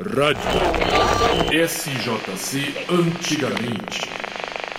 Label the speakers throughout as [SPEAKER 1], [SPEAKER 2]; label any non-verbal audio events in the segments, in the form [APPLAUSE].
[SPEAKER 1] Rádio SJC Antigamente.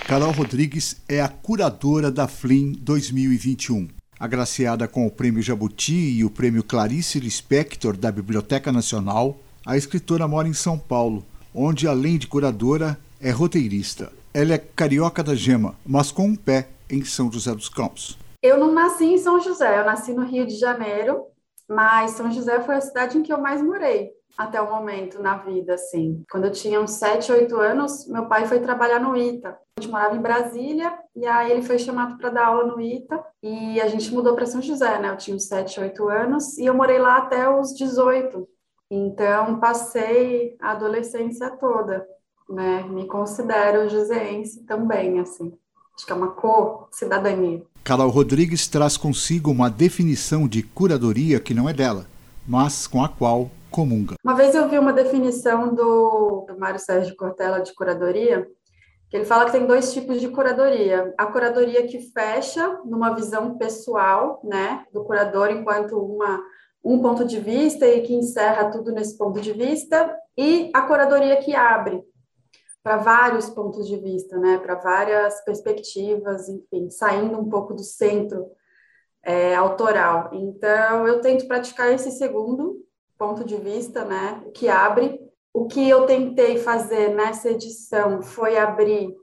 [SPEAKER 2] Carol Rodrigues é a curadora da FLIM 2021. Agraciada com o Prêmio Jabuti e o Prêmio Clarice Lispector da Biblioteca Nacional, a escritora mora em São Paulo, onde, além de curadora, é roteirista. Ela é carioca da gema, mas com um pé em São José dos Campos.
[SPEAKER 3] Eu não nasci em São José, eu nasci no Rio de Janeiro, mas São José foi a cidade em que eu mais morei até o momento na vida, assim. Quando eu tinha uns 7, 8 anos, meu pai foi trabalhar no ITA. A gente morava em Brasília e aí ele foi chamado para dar aula no ITA e a gente mudou para São José, né? Eu tinha uns 7, 8 anos e eu morei lá até os 18. Então, passei a adolescência toda, né? Me considero joseense também, assim. Acho que é uma cor, cidadania.
[SPEAKER 2] Carol Rodrigues traz consigo uma definição de curadoria que não é dela, mas com a qual comunga.
[SPEAKER 3] Uma vez eu vi uma definição do, do Mário Sérgio Cortella de curadoria, que ele fala que tem dois tipos de curadoria. A curadoria que fecha numa visão pessoal, né, do curador enquanto uma um ponto de vista e que encerra tudo nesse ponto de vista, e a curadoria que abre para vários pontos de vista, né, para várias perspectivas, enfim, saindo um pouco do centro é, autoral. Então, eu tento praticar esse segundo ponto de vista, né, que abre. O que eu tentei fazer nessa edição foi abrir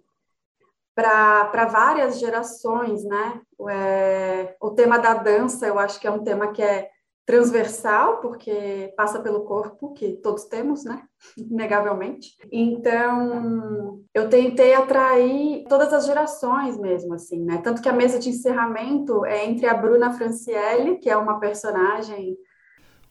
[SPEAKER 3] para várias gerações, né? É, o tema da dança, eu acho que é um tema que é transversal, porque passa pelo corpo, que todos temos, né? [LAUGHS] Inegavelmente. Então, eu tentei atrair todas as gerações mesmo, assim, né? Tanto que a mesa de encerramento é entre a Bruna Franciele, que é uma personagem.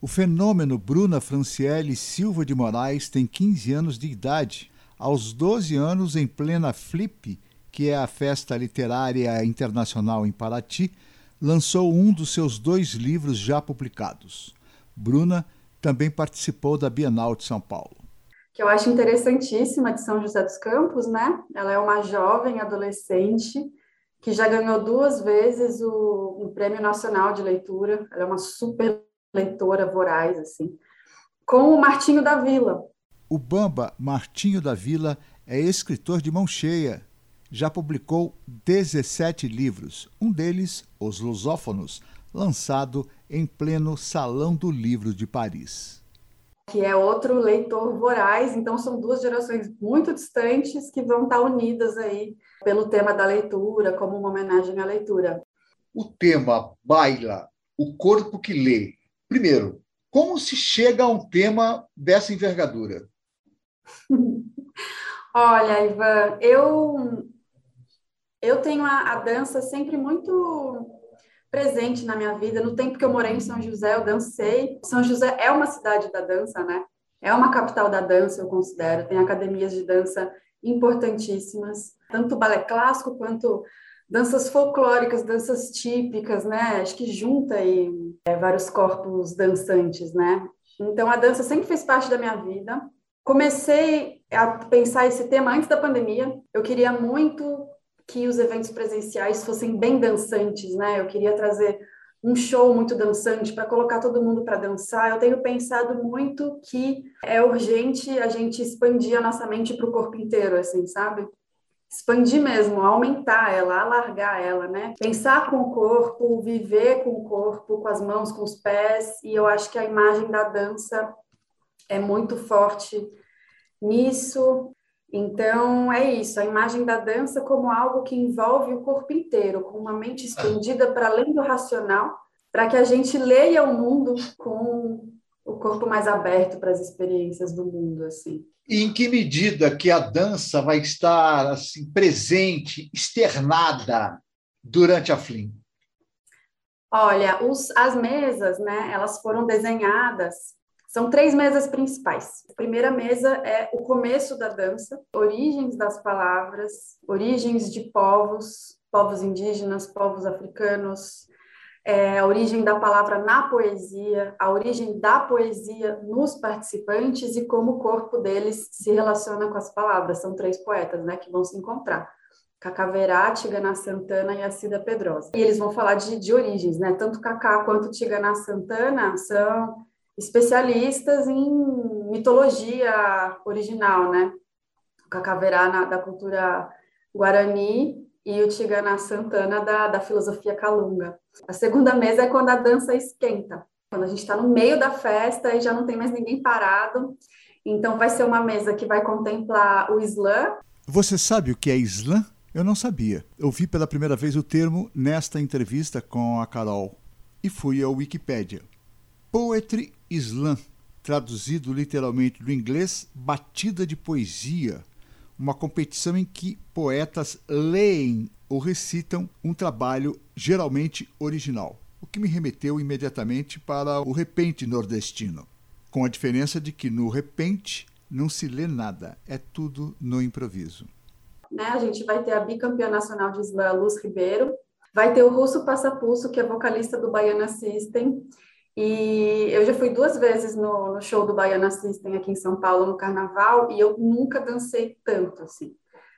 [SPEAKER 2] O fenômeno Bruna Franciele Silva de Moraes tem 15 anos de idade. Aos 12 anos, em plena Flip, que é a festa literária internacional em Paraty, lançou um dos seus dois livros já publicados. Bruna também participou da Bienal de São Paulo.
[SPEAKER 3] Que eu acho interessantíssima de São José dos Campos, né? Ela é uma jovem adolescente que já ganhou duas vezes o, o Prêmio Nacional de Leitura. Ela é uma super leitora voraz, assim. Com o Martinho da Vila.
[SPEAKER 2] O Bamba Martinho da Vila é escritor de mão cheia já publicou 17 livros, um deles, Os Lusófonos, lançado em pleno Salão do Livro de Paris.
[SPEAKER 3] Que é outro leitor voraz, então são duas gerações muito distantes que vão estar unidas aí pelo tema da leitura, como uma homenagem à leitura.
[SPEAKER 4] O tema baila, o corpo que lê. Primeiro, como se chega a um tema dessa envergadura? [LAUGHS]
[SPEAKER 3] Olha, Ivan, eu eu tenho a, a, dança sempre muito presente na minha vida. No tempo que eu morei em São José, eu dancei. São José é uma cidade da dança, né? É uma capital da dança, eu considero. Tem academias de dança importantíssimas, tanto balé clássico quanto danças folclóricas, danças típicas, né? Acho que junta aí é, vários corpos dançantes, né? Então a dança sempre fez parte da minha vida. Comecei a pensar esse tema antes da pandemia. Eu queria muito que os eventos presenciais fossem bem dançantes, né? Eu queria trazer um show muito dançante para colocar todo mundo para dançar. Eu tenho pensado muito que é urgente a gente expandir a nossa mente para o corpo inteiro, assim, sabe? Expandir mesmo, aumentar ela, alargar ela, né? Pensar com o corpo, viver com o corpo, com as mãos, com os pés. E eu acho que a imagem da dança é muito forte nisso. Então, é isso, a imagem da dança como algo que envolve o corpo inteiro, com uma mente expandida para além do racional, para que a gente leia o mundo com o corpo mais aberto para as experiências do mundo, assim.
[SPEAKER 4] E em que medida que a dança vai estar assim presente, externada durante a FLIM?
[SPEAKER 3] Olha, os, as mesas, né, elas foram desenhadas são três mesas principais. A primeira mesa é o começo da dança, origens das palavras, origens de povos, povos indígenas, povos africanos, é, a origem da palavra na poesia, a origem da poesia nos participantes e como o corpo deles se relaciona com as palavras. São três poetas né, que vão se encontrar. Cacá Verá, Tigana Santana e a Cida Pedrosa. E eles vão falar de, de origens, né? Tanto Cacá quanto Tigana Santana são especialistas em mitologia original, né? O cacaverá da cultura guarani e o Tigana Santana da, da filosofia calunga. A segunda mesa é quando a dança esquenta, quando a gente está no meio da festa e já não tem mais ninguém parado. Então, vai ser uma mesa que vai contemplar o Islã.
[SPEAKER 2] Você sabe o que é Islã? Eu não sabia. Eu vi pela primeira vez o termo nesta entrevista com a Carol e fui ao Wikipedia. Poetry Islam, traduzido literalmente do inglês, batida de poesia, uma competição em que poetas leem ou recitam um trabalho geralmente original, o que me remeteu imediatamente para o repente nordestino, com a diferença de que no repente não se lê nada, é tudo no improviso.
[SPEAKER 3] Né, a gente vai ter a bicampeã nacional de slam, Luz Ribeiro, vai ter o Russo Passapulso, que é vocalista do Baiana System, e eu já fui duas vezes no, no, show do Baiana System aqui em São Paulo, no Carnaval, e eu nunca dancei tanto, assim.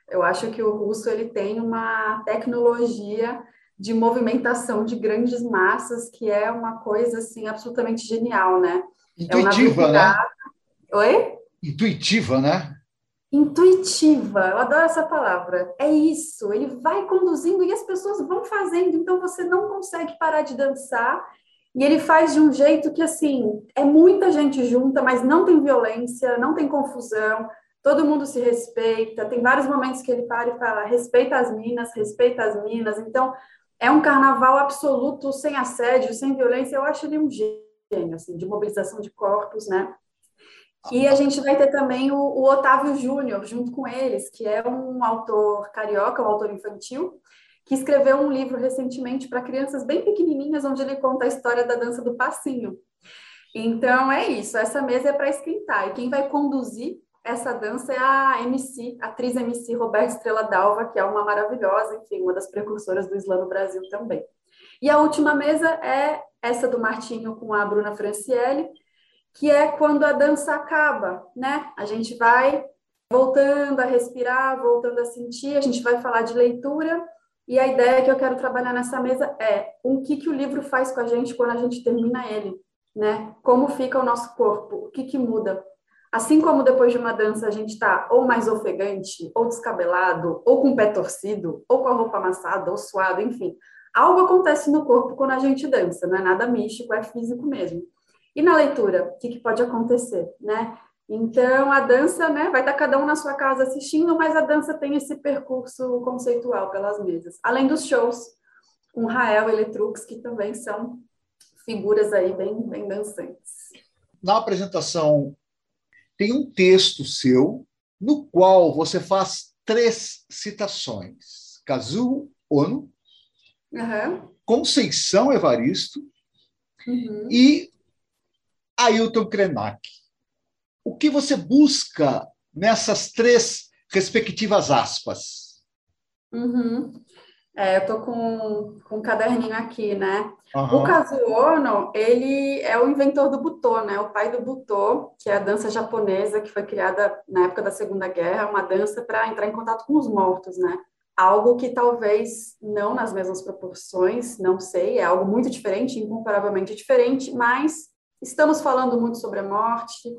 [SPEAKER 3] Eu acho que o russo, ele tem uma tecnologia de movimentação de grandes massas, que é uma coisa, assim, absolutamente genial, né?
[SPEAKER 4] Intuitiva, é né?
[SPEAKER 3] Oi?
[SPEAKER 4] Intuitiva, né?
[SPEAKER 3] Intuitiva, eu adoro essa palavra. É isso, ele vai conduzindo e as pessoas vão fazendo, então você não consegue parar de dançar e ele faz de um jeito que, assim, é muita gente junta, mas não tem violência, não tem confusão, todo mundo se respeita. Tem vários momentos que ele para e fala: respeita as minas, respeita as minas. Então, é um carnaval absoluto, sem assédio, sem violência. Eu acho ele um gênio, assim, de mobilização de corpos, né? E a gente vai ter também o, o Otávio Júnior junto com eles, que é um autor carioca, um autor infantil, que escreveu um livro recentemente para crianças bem pequenininhas, onde ele conta a história da dança do passinho. Então é isso, essa mesa é para esquentar. E quem vai conduzir essa dança é a MC, a atriz MC Roberta Estrela Dalva, que é uma maravilhosa, enfim, uma das precursoras do Islã no Brasil também. E a última mesa é essa do Martinho com a Bruna Franciele, que é quando a dança acaba, né? A gente vai voltando a respirar, voltando a sentir, a gente vai falar de leitura e a ideia que eu quero trabalhar nessa mesa é o que, que o livro faz com a gente quando a gente termina ele, né? Como fica o nosso corpo, o que, que muda. Assim como depois de uma dança a gente está ou mais ofegante, ou descabelado, ou com o pé torcido, ou com a roupa amassada, ou suado, enfim. Algo acontece no corpo quando a gente dança, não é nada místico, é físico mesmo. E na leitura, o que, que pode acontecer, né? Então, a dança, né, vai estar cada um na sua casa assistindo, mas a dança tem esse percurso conceitual pelas mesas. Além dos shows com Rael e Letrux, que também são figuras aí bem, bem dançantes.
[SPEAKER 4] Na apresentação, tem um texto seu no qual você faz três citações. Kazuo Ono, uhum. Conceição Evaristo uhum. e Ailton Krenak o que você busca nessas três respectivas aspas?
[SPEAKER 3] Uhum. É, eu estou com, com um caderninho aqui, né? Uhum. O Kazuo Ono, ele é o inventor do butô, né? O pai do butô, que é a dança japonesa que foi criada na época da Segunda Guerra, uma dança para entrar em contato com os mortos, né? Algo que talvez não nas mesmas proporções, não sei, é algo muito diferente, incomparavelmente diferente, mas estamos falando muito sobre a morte,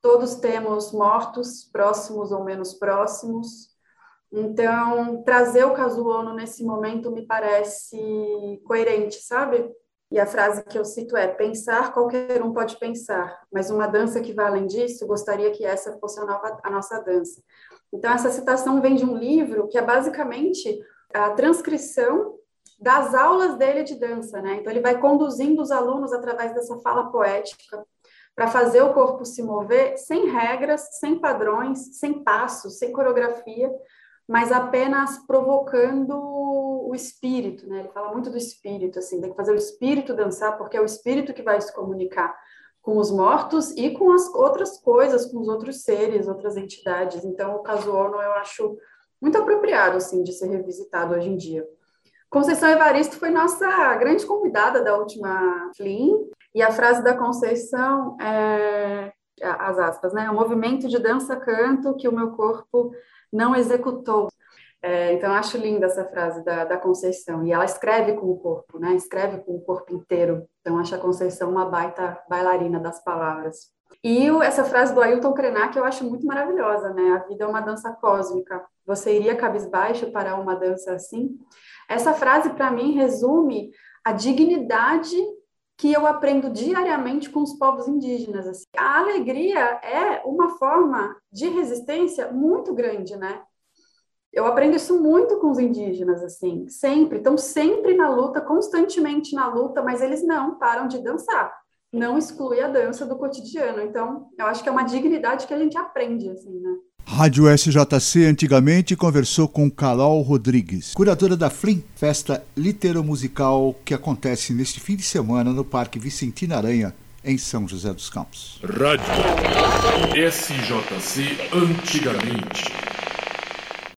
[SPEAKER 3] todos temos mortos, próximos ou menos próximos. Então, trazer o Casuono nesse momento me parece coerente, sabe? E a frase que eu cito é: pensar qualquer um pode pensar, mas uma dança que vai além disso, gostaria que essa fosse a, nova, a nossa dança. Então, essa citação vem de um livro que é basicamente a transcrição das aulas dele de dança, né? Então, ele vai conduzindo os alunos através dessa fala poética para fazer o corpo se mover sem regras, sem padrões, sem passos, sem coreografia, mas apenas provocando o espírito, né? Ele fala muito do espírito, assim, tem que fazer o espírito dançar, porque é o espírito que vai se comunicar com os mortos e com as outras coisas, com os outros seres, outras entidades. Então, o caso ONU eu acho muito apropriado, assim, de ser revisitado hoje em dia. Conceição Evaristo foi nossa grande convidada da última Flim, e a frase da Conceição é, as aspas, né? O movimento de dança-canto que o meu corpo não executou. É, então, acho linda essa frase da, da Conceição. E ela escreve com o corpo, né? Escreve com o corpo inteiro. Então, acho a Conceição uma baita bailarina das palavras. E essa frase do Ailton Krenak eu acho muito maravilhosa, né? A vida é uma dança cósmica. Você iria cabisbaixo para uma dança assim? Essa frase, para mim, resume a dignidade que eu aprendo diariamente com os povos indígenas. Assim. A alegria é uma forma de resistência muito grande, né? Eu aprendo isso muito com os indígenas, assim, sempre. Estão sempre na luta, constantemente na luta, mas eles não param de dançar não exclui a dança do cotidiano. Então, eu acho que é uma dignidade que a gente aprende, assim, né?
[SPEAKER 2] Rádio SJC antigamente conversou com Carol Rodrigues, curadora da FLIM, festa literomusical que acontece neste fim de semana no Parque Vicentina Aranha, em São José dos Campos.
[SPEAKER 1] Rádio SJC antigamente.